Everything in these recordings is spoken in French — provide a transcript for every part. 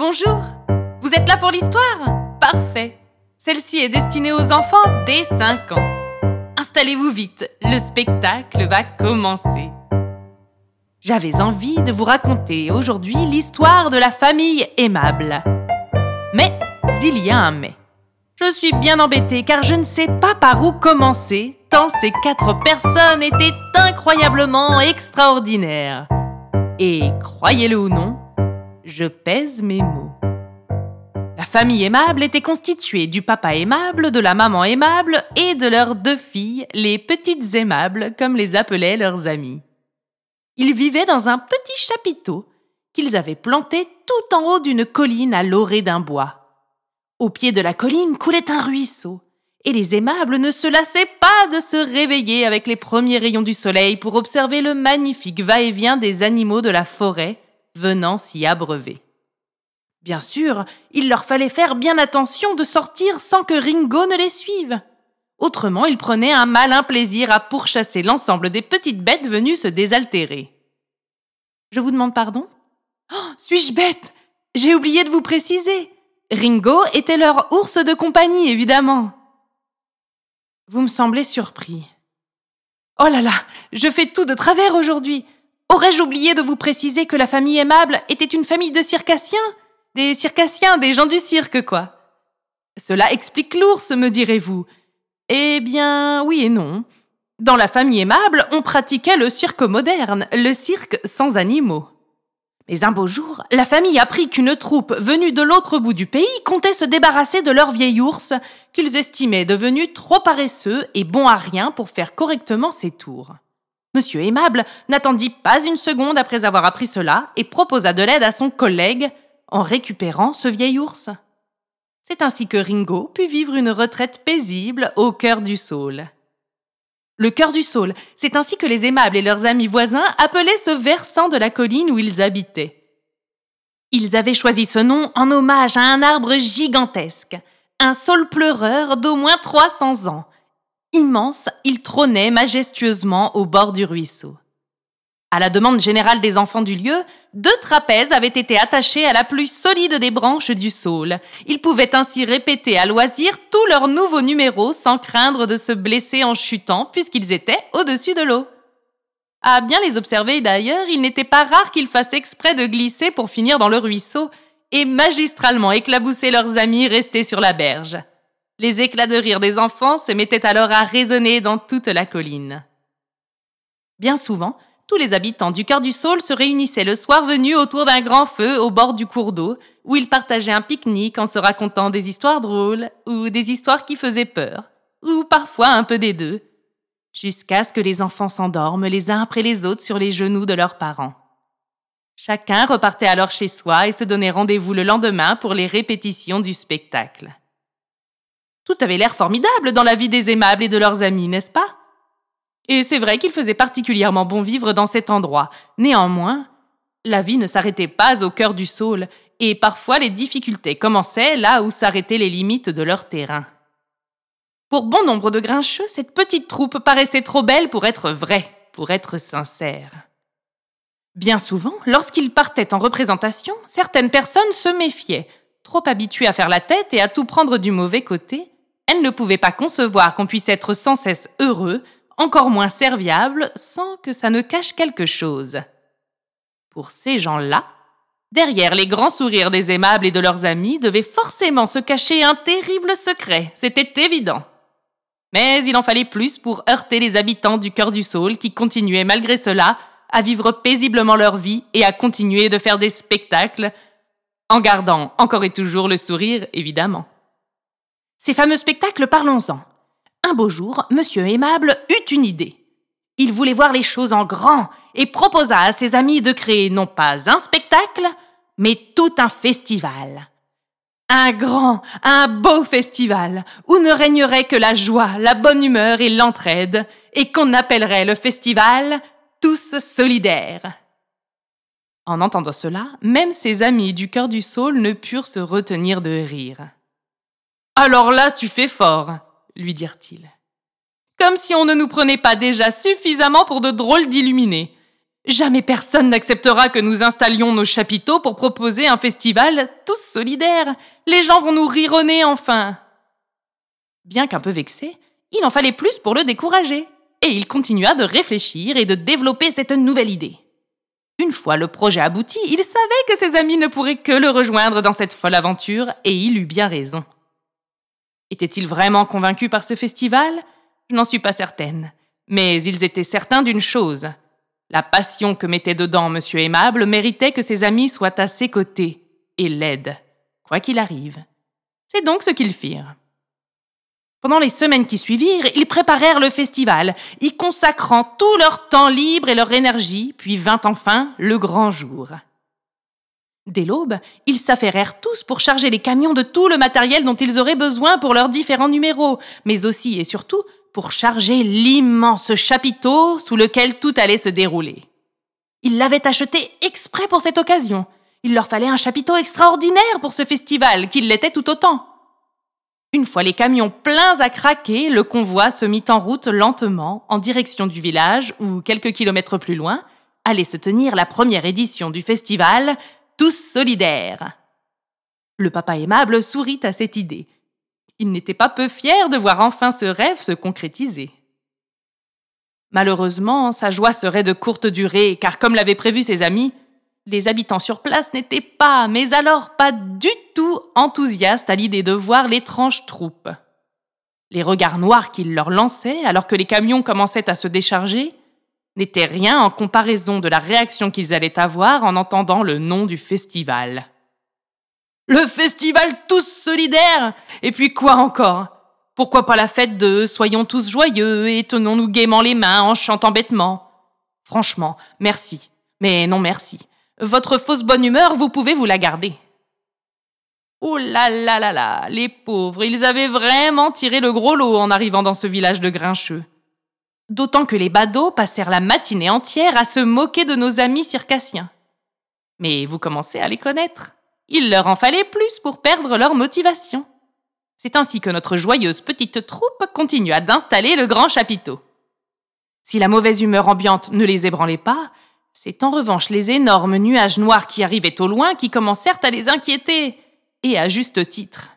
Bonjour Vous êtes là pour l'histoire? Parfait Celle-ci est destinée aux enfants dès 5 ans. Installez-vous vite, le spectacle va commencer. J'avais envie de vous raconter aujourd'hui l'histoire de la famille aimable. Mais il y a un mais. Je suis bien embêtée car je ne sais pas par où commencer, tant ces quatre personnes étaient incroyablement extraordinaires. Et croyez-le ou non, je pèse mes mots. La famille aimable était constituée du papa aimable, de la maman aimable et de leurs deux filles, les petites aimables, comme les appelaient leurs amis. Ils vivaient dans un petit chapiteau qu'ils avaient planté tout en haut d'une colline à l'orée d'un bois. Au pied de la colline coulait un ruisseau, et les aimables ne se lassaient pas de se réveiller avec les premiers rayons du soleil pour observer le magnifique va-et-vient des animaux de la forêt venant s'y abreuver. Bien sûr, il leur fallait faire bien attention de sortir sans que Ringo ne les suive. Autrement, ils prenaient un malin plaisir à pourchasser l'ensemble des petites bêtes venues se désaltérer. Je vous demande pardon oh, Suis-je bête J'ai oublié de vous préciser. Ringo était leur ours de compagnie, évidemment. Vous me semblez surpris. Oh là là, je fais tout de travers aujourd'hui. Aurais-je oublié de vous préciser que la famille aimable était une famille de circassiens? Des circassiens, des gens du cirque, quoi. Cela explique l'ours, me direz-vous. Eh bien, oui et non. Dans la famille aimable, on pratiquait le cirque moderne, le cirque sans animaux. Mais un beau jour, la famille apprit qu'une troupe venue de l'autre bout du pays comptait se débarrasser de leur vieil ours, qu'ils estimaient devenu trop paresseux et bon à rien pour faire correctement ses tours. Monsieur Aimable n'attendit pas une seconde après avoir appris cela et proposa de l'aide à son collègue en récupérant ce vieil ours. C'est ainsi que Ringo put vivre une retraite paisible au cœur du Saule. Le cœur du Saule, c'est ainsi que les aimables et leurs amis voisins appelaient ce versant de la colline où ils habitaient. Ils avaient choisi ce nom en hommage à un arbre gigantesque, un saule pleureur d'au moins 300 ans. Immense, il trônait majestueusement au bord du ruisseau. À la demande générale des enfants du lieu, deux trapèzes avaient été attachés à la plus solide des branches du saule. Ils pouvaient ainsi répéter à loisir tous leurs nouveaux numéros sans craindre de se blesser en chutant puisqu'ils étaient au-dessus de l'eau. À bien les observer d'ailleurs, il n'était pas rare qu'ils fassent exprès de glisser pour finir dans le ruisseau et magistralement éclabousser leurs amis restés sur la berge. Les éclats de rire des enfants se mettaient alors à résonner dans toute la colline. Bien souvent, tous les habitants du cœur du Saule se réunissaient le soir venu autour d'un grand feu au bord du cours d'eau, où ils partageaient un pique-nique en se racontant des histoires drôles, ou des histoires qui faisaient peur, ou parfois un peu des deux, jusqu'à ce que les enfants s'endorment les uns après les autres sur les genoux de leurs parents. Chacun repartait alors chez soi et se donnait rendez-vous le lendemain pour les répétitions du spectacle. Tout avait l'air formidable dans la vie des aimables et de leurs amis, n'est-ce pas? Et c'est vrai qu'il faisait particulièrement bon vivre dans cet endroit. Néanmoins, la vie ne s'arrêtait pas au cœur du Saule, et parfois les difficultés commençaient là où s'arrêtaient les limites de leur terrain. Pour bon nombre de grincheux, cette petite troupe paraissait trop belle pour être vraie, pour être sincère. Bien souvent, lorsqu'ils partaient en représentation, certaines personnes se méfiaient. Trop habituées à faire la tête et à tout prendre du mauvais côté, elles ne pouvaient pas concevoir qu'on puisse être sans cesse heureux, encore moins serviable sans que ça ne cache quelque chose. Pour ces gens-là, derrière les grands sourires des aimables et de leurs amis devait forcément se cacher un terrible secret, c'était évident. Mais il en fallait plus pour heurter les habitants du cœur du Saule qui continuaient malgré cela à vivre paisiblement leur vie et à continuer de faire des spectacles, en gardant encore et toujours le sourire, évidemment. Ces fameux spectacles, parlons-en. Un beau jour, Monsieur Aimable eut une idée. Il voulait voir les choses en grand et proposa à ses amis de créer non pas un spectacle, mais tout un festival. Un grand, un beau festival, où ne régnerait que la joie, la bonne humeur et l'entraide, et qu'on appellerait le festival Tous solidaires. En entendant cela, même ses amis du cœur du saule ne purent se retenir de rire. Alors là, tu fais fort, lui dirent-ils. Comme si on ne nous prenait pas déjà suffisamment pour de drôles d'illuminés. Jamais personne n'acceptera que nous installions nos chapiteaux pour proposer un festival tous solidaires. Les gens vont nous rironner enfin. Bien qu'un peu vexé, il en fallait plus pour le décourager. Et il continua de réfléchir et de développer cette nouvelle idée. Une fois le projet abouti, il savait que ses amis ne pourraient que le rejoindre dans cette folle aventure, et il eut bien raison. Était-il vraiment convaincu par ce festival? Je n'en suis pas certaine. Mais ils étaient certains d'une chose. La passion que mettait dedans Monsieur Aimable méritait que ses amis soient à ses côtés et l'aident, quoi qu'il arrive. C'est donc ce qu'ils firent. Pendant les semaines qui suivirent, ils préparèrent le festival, y consacrant tout leur temps libre et leur énergie, puis vint enfin le grand jour. Dès l'aube, ils s'affairèrent tous pour charger les camions de tout le matériel dont ils auraient besoin pour leurs différents numéros, mais aussi et surtout pour charger l'immense chapiteau sous lequel tout allait se dérouler. Ils l'avaient acheté exprès pour cette occasion. Il leur fallait un chapiteau extraordinaire pour ce festival, qu'il l'était tout autant. Une fois les camions pleins à craquer, le convoi se mit en route lentement en direction du village où, quelques kilomètres plus loin, allait se tenir la première édition du festival Tous solidaires. Le papa aimable sourit à cette idée. Il n'était pas peu fier de voir enfin ce rêve se concrétiser. Malheureusement, sa joie serait de courte durée, car comme l'avaient prévu ses amis, les habitants sur place n'étaient pas, mais alors pas du tout enthousiastes à l'idée de voir l'étrange troupe. Les regards noirs qu'ils leur lançaient alors que les camions commençaient à se décharger n'étaient rien en comparaison de la réaction qu'ils allaient avoir en entendant le nom du festival. Le festival tous solidaires Et puis quoi encore? Pourquoi pas la fête de Soyons tous joyeux et tenons-nous gaiement les mains en chantant bêtement? Franchement, merci. Mais non merci. Votre fausse bonne humeur, vous pouvez vous la garder. Oh là là là là, les pauvres, ils avaient vraiment tiré le gros lot en arrivant dans ce village de grincheux. D'autant que les badauds passèrent la matinée entière à se moquer de nos amis circassiens. Mais vous commencez à les connaître. Il leur en fallait plus pour perdre leur motivation. C'est ainsi que notre joyeuse petite troupe continua d'installer le grand chapiteau. Si la mauvaise humeur ambiante ne les ébranlait pas, c'est en revanche les énormes nuages noirs qui arrivaient au loin qui commencèrent à les inquiéter, et à juste titre.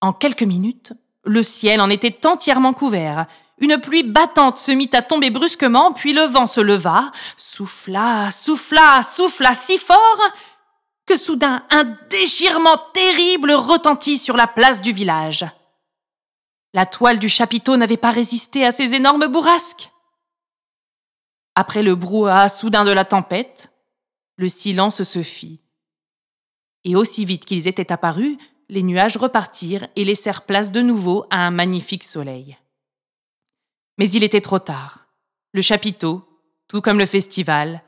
En quelques minutes, le ciel en était entièrement couvert. Une pluie battante se mit à tomber brusquement, puis le vent se leva, souffla, souffla, souffla si fort que soudain un déchirement terrible retentit sur la place du village. La toile du chapiteau n'avait pas résisté à ces énormes bourrasques. Après le brouhaha soudain de la tempête, le silence se fit. Et aussi vite qu'ils étaient apparus, les nuages repartirent et laissèrent place de nouveau à un magnifique soleil. Mais il était trop tard. Le chapiteau, tout comme le festival,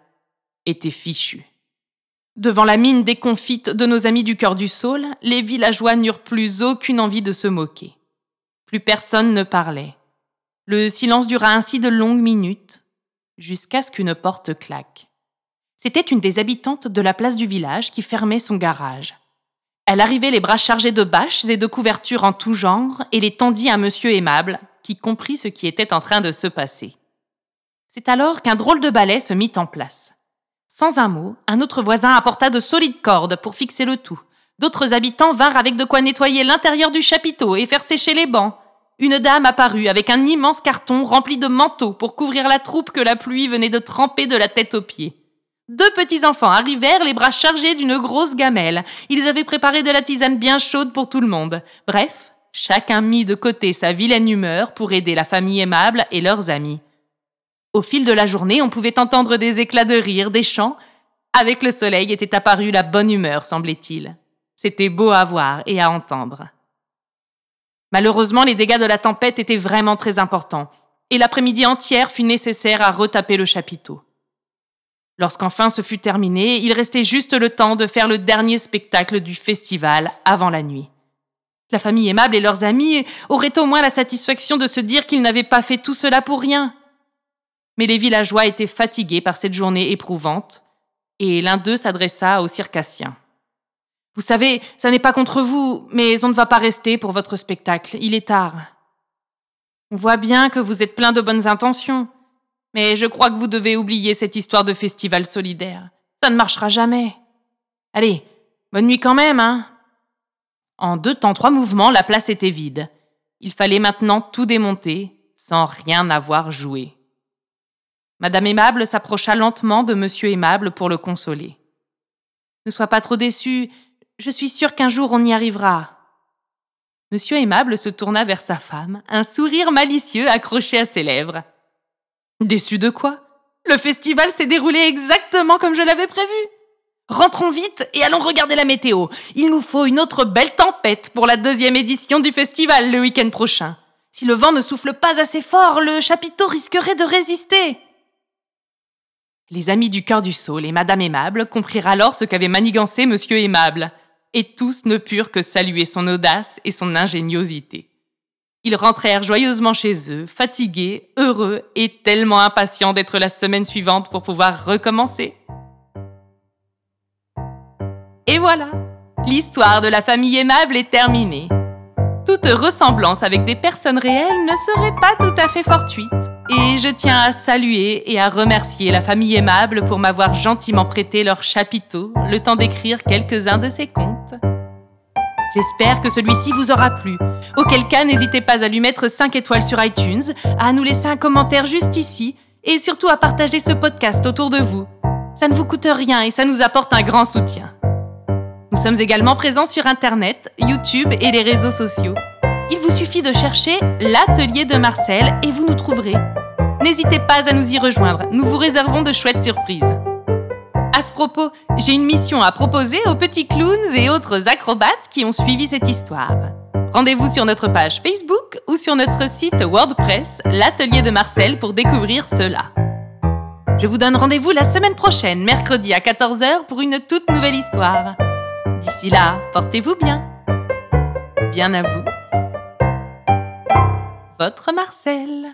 était fichu. Devant la mine déconfite de nos amis du cœur du Saule, les villageois n'eurent plus aucune envie de se moquer. Plus personne ne parlait. Le silence dura ainsi de longues minutes, jusqu'à ce qu'une porte claque. C'était une des habitantes de la place du village qui fermait son garage. Elle arrivait les bras chargés de bâches et de couvertures en tout genre et les tendit à monsieur aimable, qui comprit ce qui était en train de se passer. C'est alors qu'un drôle de balai se mit en place. Sans un mot, un autre voisin apporta de solides cordes pour fixer le tout. D'autres habitants vinrent avec de quoi nettoyer l'intérieur du chapiteau et faire sécher les bancs une dame apparut avec un immense carton rempli de manteaux pour couvrir la troupe que la pluie venait de tremper de la tête aux pieds. Deux petits enfants arrivèrent, les bras chargés d'une grosse gamelle. Ils avaient préparé de la tisane bien chaude pour tout le monde. Bref, chacun mit de côté sa vilaine humeur pour aider la famille aimable et leurs amis. Au fil de la journée, on pouvait entendre des éclats de rire, des chants. Avec le soleil était apparue la bonne humeur, semblait-il. C'était beau à voir et à entendre. Malheureusement, les dégâts de la tempête étaient vraiment très importants, et l'après-midi entière fut nécessaire à retaper le chapiteau. Lorsqu'enfin ce fut terminé, il restait juste le temps de faire le dernier spectacle du festival avant la nuit. La famille aimable et leurs amis auraient au moins la satisfaction de se dire qu'ils n'avaient pas fait tout cela pour rien. Mais les villageois étaient fatigués par cette journée éprouvante, et l'un d'eux s'adressa aux circassiens. Vous savez, ça n'est pas contre vous, mais on ne va pas rester pour votre spectacle. Il est tard. On voit bien que vous êtes plein de bonnes intentions. Mais je crois que vous devez oublier cette histoire de festival solidaire. Ça ne marchera jamais. Allez, bonne nuit quand même, hein. En deux temps, trois mouvements, la place était vide. Il fallait maintenant tout démonter, sans rien avoir joué. Madame Aimable s'approcha lentement de Monsieur Aimable pour le consoler. Ne sois pas trop déçu, je suis sûre qu'un jour on y arrivera. Monsieur Aimable se tourna vers sa femme, un sourire malicieux accroché à ses lèvres. Déçu de quoi? Le festival s'est déroulé exactement comme je l'avais prévu. Rentrons vite et allons regarder la météo. Il nous faut une autre belle tempête pour la deuxième édition du festival le week-end prochain. Si le vent ne souffle pas assez fort, le chapiteau risquerait de résister. Les amis du cœur du saule et Madame Aimable comprirent alors ce qu'avait manigancé Monsieur Aimable, et tous ne purent que saluer son audace et son ingéniosité. Ils rentrèrent joyeusement chez eux, fatigués, heureux et tellement impatients d'être la semaine suivante pour pouvoir recommencer. Et voilà, l'histoire de la famille aimable est terminée. Toute ressemblance avec des personnes réelles ne serait pas tout à fait fortuite, et je tiens à saluer et à remercier la famille aimable pour m'avoir gentiment prêté leur chapiteau le temps d'écrire quelques-uns de ces contes. J'espère que celui-ci vous aura plu. Auquel cas, n'hésitez pas à lui mettre 5 étoiles sur iTunes, à nous laisser un commentaire juste ici, et surtout à partager ce podcast autour de vous. Ça ne vous coûte rien et ça nous apporte un grand soutien. Nous sommes également présents sur Internet, YouTube et les réseaux sociaux. Il vous suffit de chercher l'atelier de Marcel et vous nous trouverez. N'hésitez pas à nous y rejoindre, nous vous réservons de chouettes surprises. À ce propos, j'ai une mission à proposer aux petits clowns et autres acrobates qui ont suivi cette histoire. Rendez-vous sur notre page Facebook ou sur notre site WordPress, l'atelier de Marcel, pour découvrir cela. Je vous donne rendez-vous la semaine prochaine, mercredi à 14h, pour une toute nouvelle histoire. D'ici là, portez-vous bien. Bien à vous. Votre Marcel.